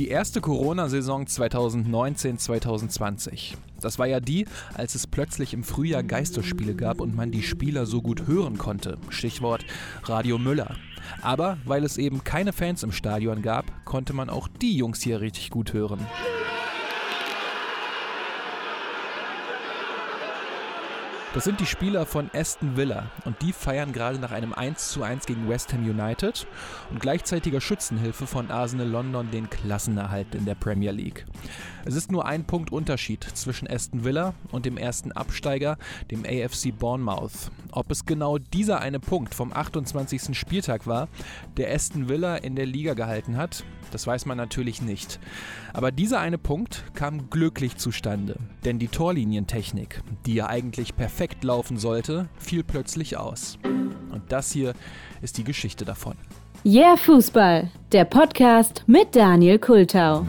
Die erste Corona-Saison 2019-2020. Das war ja die, als es plötzlich im Frühjahr Geisterspiele gab und man die Spieler so gut hören konnte. Stichwort Radio Müller. Aber weil es eben keine Fans im Stadion gab, konnte man auch die Jungs hier richtig gut hören. Das sind die Spieler von Aston Villa und die feiern gerade nach einem 1:1 gegen West Ham United und gleichzeitiger Schützenhilfe von Arsenal London den Klassenerhalt in der Premier League. Es ist nur ein Punkt Unterschied zwischen Aston Villa und dem ersten Absteiger, dem AFC Bournemouth. Ob es genau dieser eine Punkt vom 28. Spieltag war, der Aston Villa in der Liga gehalten hat, das weiß man natürlich nicht. Aber dieser eine Punkt kam glücklich zustande, denn die Torlinientechnik, die ja eigentlich perfekt laufen sollte, fiel plötzlich aus. Und das hier ist die Geschichte davon. Yeah Fußball, der Podcast mit Daniel Kultau.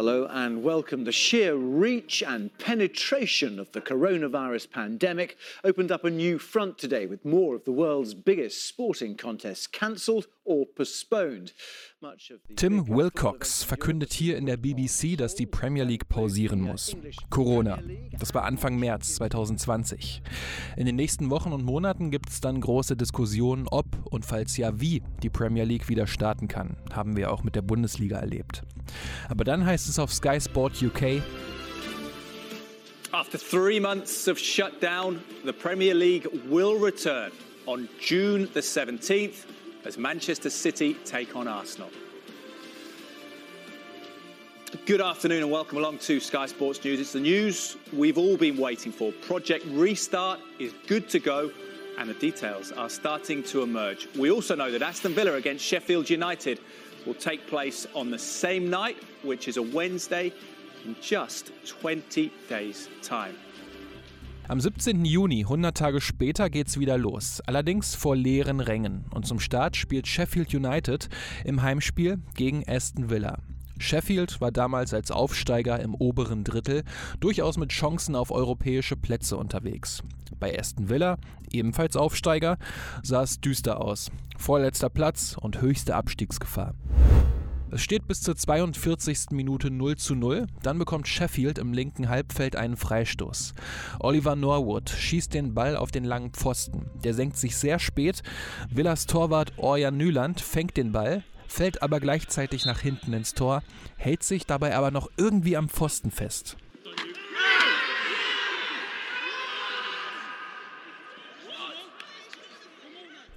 Hello and welcome. The sheer reach and penetration of the coronavirus pandemic opened up a new front today with more of the world's biggest sporting contests cancelled. Tim Wilcox verkündet hier in der BBC, dass die Premier League pausieren muss. Corona. Das war Anfang März 2020. In den nächsten Wochen und Monaten gibt es dann große Diskussionen, ob und falls ja wie die Premier League wieder starten kann. Haben wir auch mit der Bundesliga erlebt. Aber dann heißt es auf Sky Sport UK, After three months of shutdown, the Premier League will return on June the 17th as Manchester City take on Arsenal. Good afternoon and welcome along to Sky Sports News. It's the news we've all been waiting for. Project Restart is good to go and the details are starting to emerge. We also know that Aston Villa against Sheffield United will take place on the same night, which is a Wednesday, in just 20 days' time. Am 17. Juni, 100 Tage später, geht's wieder los. Allerdings vor leeren Rängen. Und zum Start spielt Sheffield United im Heimspiel gegen Aston Villa. Sheffield war damals als Aufsteiger im oberen Drittel durchaus mit Chancen auf europäische Plätze unterwegs. Bei Aston Villa, ebenfalls Aufsteiger, sah es düster aus. Vorletzter Platz und höchste Abstiegsgefahr. Es steht bis zur 42. Minute 0 zu 0. Dann bekommt Sheffield im linken Halbfeld einen Freistoß. Oliver Norwood schießt den Ball auf den langen Pfosten. Der senkt sich sehr spät. Villas Torwart Orjan Nyland fängt den Ball, fällt aber gleichzeitig nach hinten ins Tor, hält sich dabei aber noch irgendwie am Pfosten fest.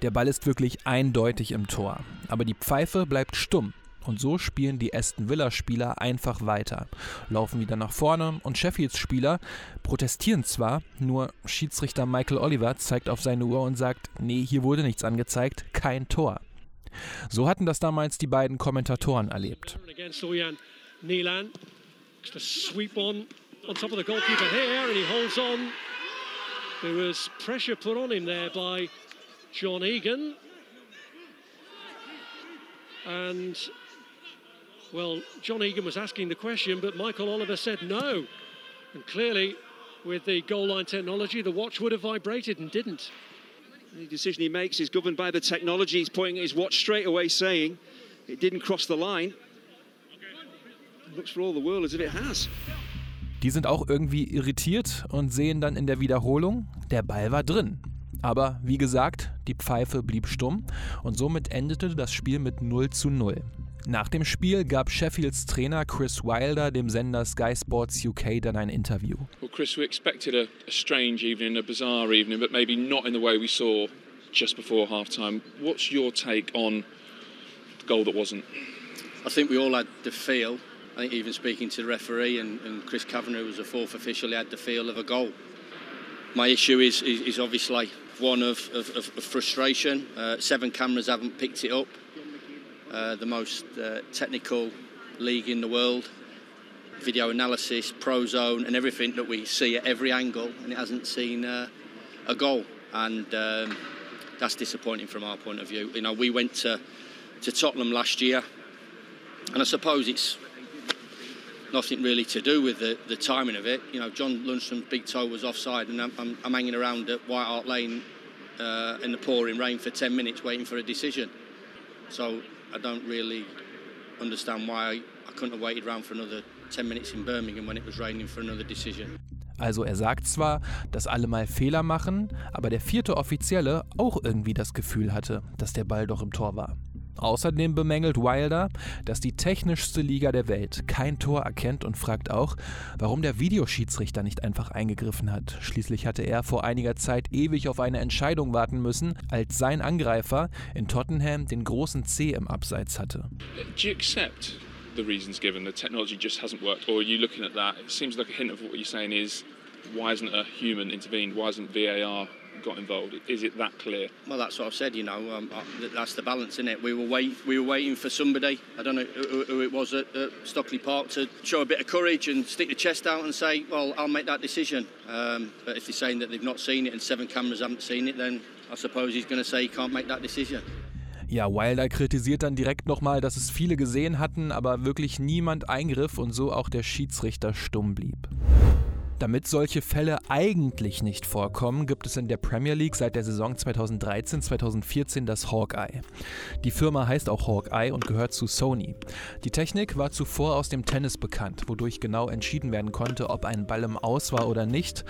Der Ball ist wirklich eindeutig im Tor, aber die Pfeife bleibt stumm. Und so spielen die Aston Villa-Spieler einfach weiter, laufen wieder nach vorne und Sheffields Spieler protestieren zwar, nur Schiedsrichter Michael Oliver zeigt auf seine Uhr und sagt, nee, hier wurde nichts angezeigt, kein Tor. So hatten das damals die beiden Kommentatoren erlebt. John Egan. And well, John Egan was asking the question, but Michael Oliver said no. And clearly, with the goal line technology, the watch would have vibrated and didn't. The decision he makes is governed by the technology. He's pointing at his watch straight away, saying it didn't cross the line. It looks for all the world as if it has. Die sind auch irgendwie irritiert und sehen dann in der Wiederholung, der Ball war drin. Aber wie gesagt, die Pfeife blieb stumm und somit endete das Spiel mit 0 zu 0. Nach dem Spiel gab Sheffields Trainer Chris Wilder dem Sender Sky Sports UK dann ein Interview. Well, Chris, we expected a, a strange evening, a bizarre evening, but maybe not in the way we saw just before half-time. What's your take on the goal that wasn't? I think we all had the feel. I think even speaking to the referee and, and Chris Kavanagh, who was the fourth official, he had the feel of a goal. My issue is, is, is obviously one of, of, of frustration. Uh, seven cameras haven't picked it up. Uh, the most uh, technical league in the world. Video analysis, pro zone, and everything that we see at every angle, and it hasn't seen uh, a goal. And um, that's disappointing from our point of view. You know, we went to, to Tottenham last year, and I suppose it's nothing really to do with the, the timing of it. You know, John Lundstrom's big toe was offside, and I'm, I'm, I'm hanging around at White Hart Lane uh, in the pouring rain for 10 minutes waiting for a decision. So I don't really understand why I couldn't have waited around for another 10 minutes in Birmingham when it was raining for another decision. Also er sagt zwar, dass alle mal Fehler machen, aber der vierte Offizielle auch irgendwie das Gefühl hatte, dass der Ball doch im Tor war. Außerdem bemängelt Wilder, dass die technischste Liga der Welt kein Tor erkennt und fragt auch, warum der Videoschiedsrichter nicht einfach eingegriffen hat. Schließlich hatte er vor einiger Zeit ewig auf eine Entscheidung warten müssen, als sein Angreifer in Tottenham den großen C im Abseits hatte. Do you accept the reasons given? The technology just hasn't worked, or are you looking at that? It seems like a hint of what you're saying is, why isn't a human intervened? Why isn't VAR got involved? Is it that clear? Well, that's what I've said. You know, um, that's the balance in it. We were wait, we were waiting for somebody. I don't know who, who it was at, at, Stockley Park to show a bit of courage and stick the chest out and say, "Well, I'll make that decision." Um, but if they're saying that they've not seen it and seven cameras haven't seen it, then I suppose he's going to say he can't make that decision. Ja, Wilder kritisiert dann direkt nochmal, dass es viele gesehen hatten, aber wirklich niemand eingriff und so auch der Schiedsrichter stumm blieb. Damit solche Fälle eigentlich nicht vorkommen, gibt es in der Premier League seit der Saison 2013-2014 das Hawkeye. Die Firma heißt auch Hawkeye und gehört zu Sony. Die Technik war zuvor aus dem Tennis bekannt, wodurch genau entschieden werden konnte, ob ein Ball im Aus war oder nicht.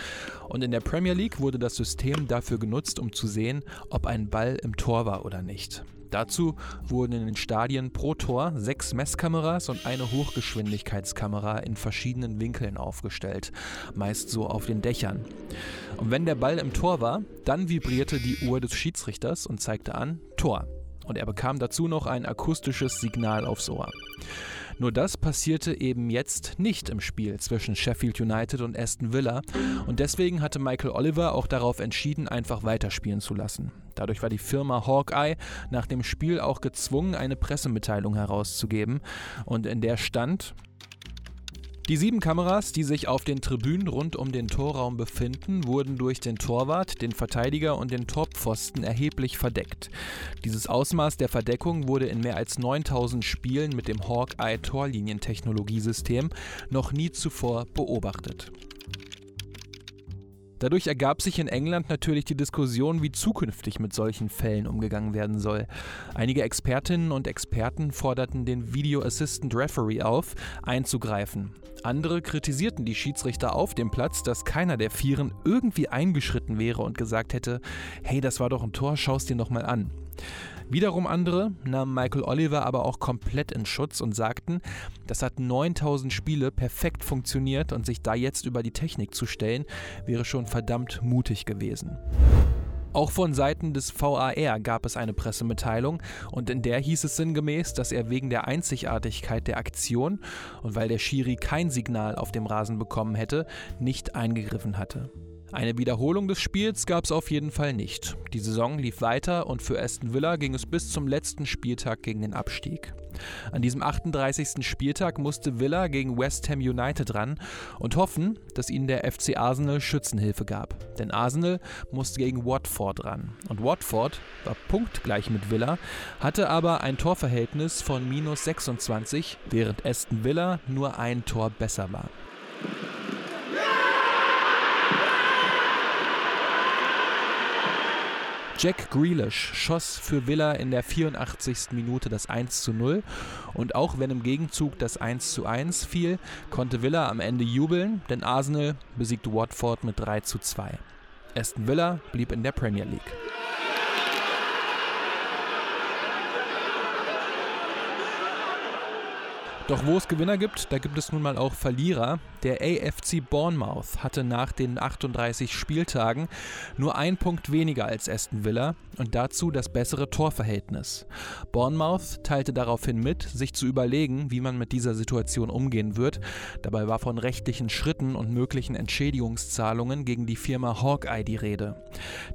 Und in der Premier League wurde das System dafür genutzt, um zu sehen, ob ein Ball im Tor war oder nicht. Dazu wurden in den Stadien pro Tor sechs Messkameras und eine Hochgeschwindigkeitskamera in verschiedenen Winkeln aufgestellt, meist so auf den Dächern. Und wenn der Ball im Tor war, dann vibrierte die Uhr des Schiedsrichters und zeigte an Tor. Und er bekam dazu noch ein akustisches Signal aufs Ohr. Nur das passierte eben jetzt nicht im Spiel zwischen Sheffield United und Aston Villa und deswegen hatte Michael Oliver auch darauf entschieden, einfach weiterspielen zu lassen. Dadurch war die Firma Hawkeye nach dem Spiel auch gezwungen, eine Pressemitteilung herauszugeben und in der stand, die sieben Kameras, die sich auf den Tribünen rund um den Torraum befinden, wurden durch den Torwart, den Verteidiger und den Torpfosten erheblich verdeckt. Dieses Ausmaß der Verdeckung wurde in mehr als 9000 Spielen mit dem Hawkeye Torlinientechnologiesystem noch nie zuvor beobachtet. Dadurch ergab sich in England natürlich die Diskussion, wie zukünftig mit solchen Fällen umgegangen werden soll. Einige Expertinnen und Experten forderten den Video Assistant Referee auf, einzugreifen. Andere kritisierten die Schiedsrichter auf dem Platz, dass keiner der Vieren irgendwie eingeschritten wäre und gesagt hätte, hey, das war doch ein Tor, schau's dir noch mal an. Wiederum andere nahmen Michael Oliver aber auch komplett in Schutz und sagten, das hat 9000 Spiele perfekt funktioniert und sich da jetzt über die Technik zu stellen, wäre schon verdammt mutig gewesen. Auch von Seiten des VAR gab es eine Pressemitteilung und in der hieß es sinngemäß, dass er wegen der Einzigartigkeit der Aktion und weil der Schiri kein Signal auf dem Rasen bekommen hätte, nicht eingegriffen hatte. Eine Wiederholung des Spiels gab es auf jeden Fall nicht. Die Saison lief weiter und für Aston Villa ging es bis zum letzten Spieltag gegen den Abstieg. An diesem 38. Spieltag musste Villa gegen West Ham United ran und hoffen, dass ihnen der FC Arsenal Schützenhilfe gab. Denn Arsenal musste gegen Watford ran. Und Watford war punktgleich mit Villa, hatte aber ein Torverhältnis von minus 26, während Aston Villa nur ein Tor besser war. Jack Grealish schoss für Villa in der 84. Minute das 1 zu 0 und auch wenn im Gegenzug das 1 zu 1 fiel, konnte Villa am Ende jubeln, denn Arsenal besiegte Watford mit 3 zu 2. Aston Villa blieb in der Premier League. Doch wo es Gewinner gibt, da gibt es nun mal auch Verlierer. Der AFC Bournemouth hatte nach den 38 Spieltagen nur ein Punkt weniger als Aston Villa und dazu das bessere Torverhältnis. Bournemouth teilte daraufhin mit, sich zu überlegen, wie man mit dieser Situation umgehen wird. Dabei war von rechtlichen Schritten und möglichen Entschädigungszahlungen gegen die Firma Hawkeye die Rede.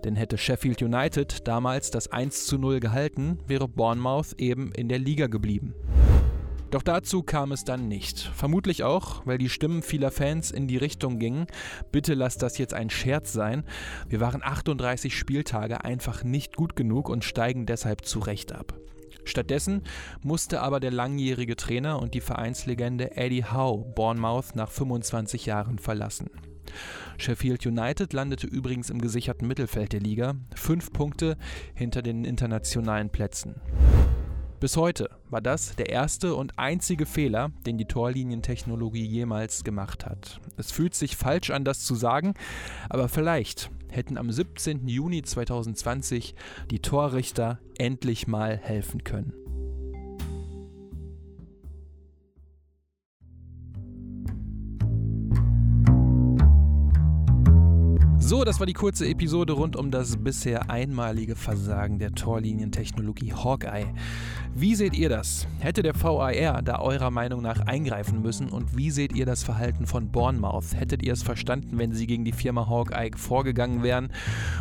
Denn hätte Sheffield United damals das 1 zu 0 gehalten, wäre Bournemouth eben in der Liga geblieben. Doch dazu kam es dann nicht. Vermutlich auch, weil die Stimmen vieler Fans in die Richtung gingen, bitte lasst das jetzt ein Scherz sein. Wir waren 38 Spieltage einfach nicht gut genug und steigen deshalb zu Recht ab. Stattdessen musste aber der langjährige Trainer und die Vereinslegende Eddie Howe Bournemouth nach 25 Jahren verlassen. Sheffield United landete übrigens im gesicherten Mittelfeld der Liga, fünf Punkte hinter den internationalen Plätzen. Bis heute war das der erste und einzige Fehler, den die Torlinientechnologie jemals gemacht hat. Es fühlt sich falsch an, das zu sagen, aber vielleicht hätten am 17. Juni 2020 die Torrichter endlich mal helfen können. So, das war die kurze Episode rund um das bisher einmalige Versagen der Torlinientechnologie Hawkeye. Wie seht ihr das? Hätte der VAR da eurer Meinung nach eingreifen müssen und wie seht ihr das Verhalten von Bournemouth? Hättet ihr es verstanden, wenn sie gegen die Firma Hawkeye vorgegangen wären?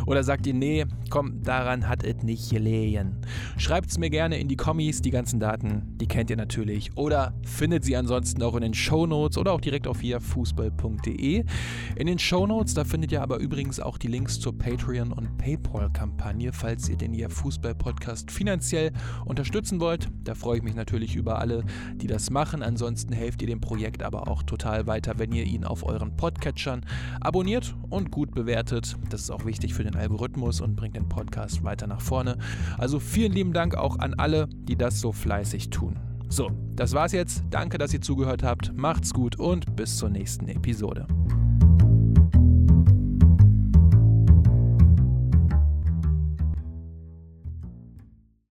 Oder sagt ihr, nee, komm, daran hat es nicht gelegen? Schreibt es mir gerne in die Kommis, die ganzen Daten, die kennt ihr natürlich. Oder findet sie ansonsten auch in den Shownotes oder auch direkt auf hier fußball.de. In den Shownotes, da findet ihr aber übrigens auch die Links zur Patreon- und Paypal-Kampagne, falls ihr den ihr Fußball-Podcast finanziell unterstützen wollt. Da freue ich mich natürlich über alle, die das machen. Ansonsten helft ihr dem Projekt aber auch total weiter, wenn ihr ihn auf euren Podcatchern abonniert und gut bewertet. Das ist auch wichtig für den Algorithmus und bringt den Podcast weiter nach vorne. Also vielen lieben Dank auch an alle, die das so fleißig tun. So, das war's jetzt. Danke, dass ihr zugehört habt. Macht's gut und bis zur nächsten Episode.